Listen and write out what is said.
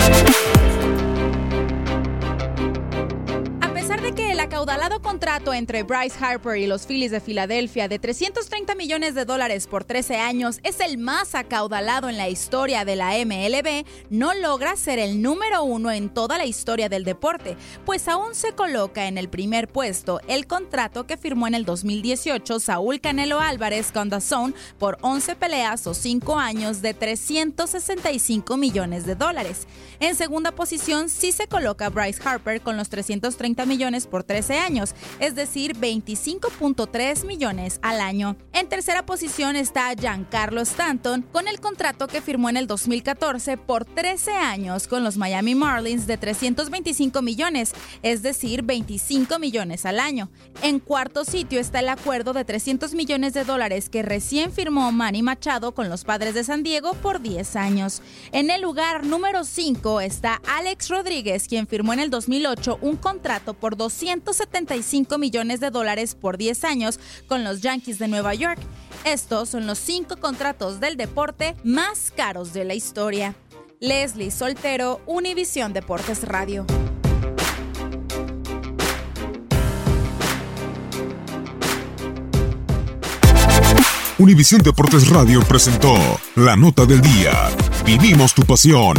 A el acaudalado contrato entre Bryce Harper y los Phillies de Filadelfia de 330 millones de dólares por 13 años es el más acaudalado en la historia de la MLB, no logra ser el número uno en toda la historia del deporte, pues aún se coloca en el primer puesto el contrato que firmó en el 2018 Saúl Canelo Álvarez con DAZN por 11 peleas o 5 años de 365 millones de dólares. En segunda posición sí se coloca Bryce Harper con los 330 millones por 13 años, es decir, 25.3 millones al año. En tercera posición está Giancarlo Stanton con el contrato que firmó en el 2014 por 13 años con los Miami Marlins de 325 millones, es decir, 25 millones al año. En cuarto sitio está el acuerdo de 300 millones de dólares que recién firmó Manny Machado con los Padres de San Diego por 10 años. En el lugar número 5 está Alex Rodríguez, quien firmó en el 2008 un contrato por 275 millones de dólares por 10 años con los Yankees de Nueva York. Estos son los cinco contratos del deporte más caros de la historia. Leslie Soltero, Univisión Deportes Radio. Univisión Deportes Radio presentó La Nota del Día. Vivimos tu pasión.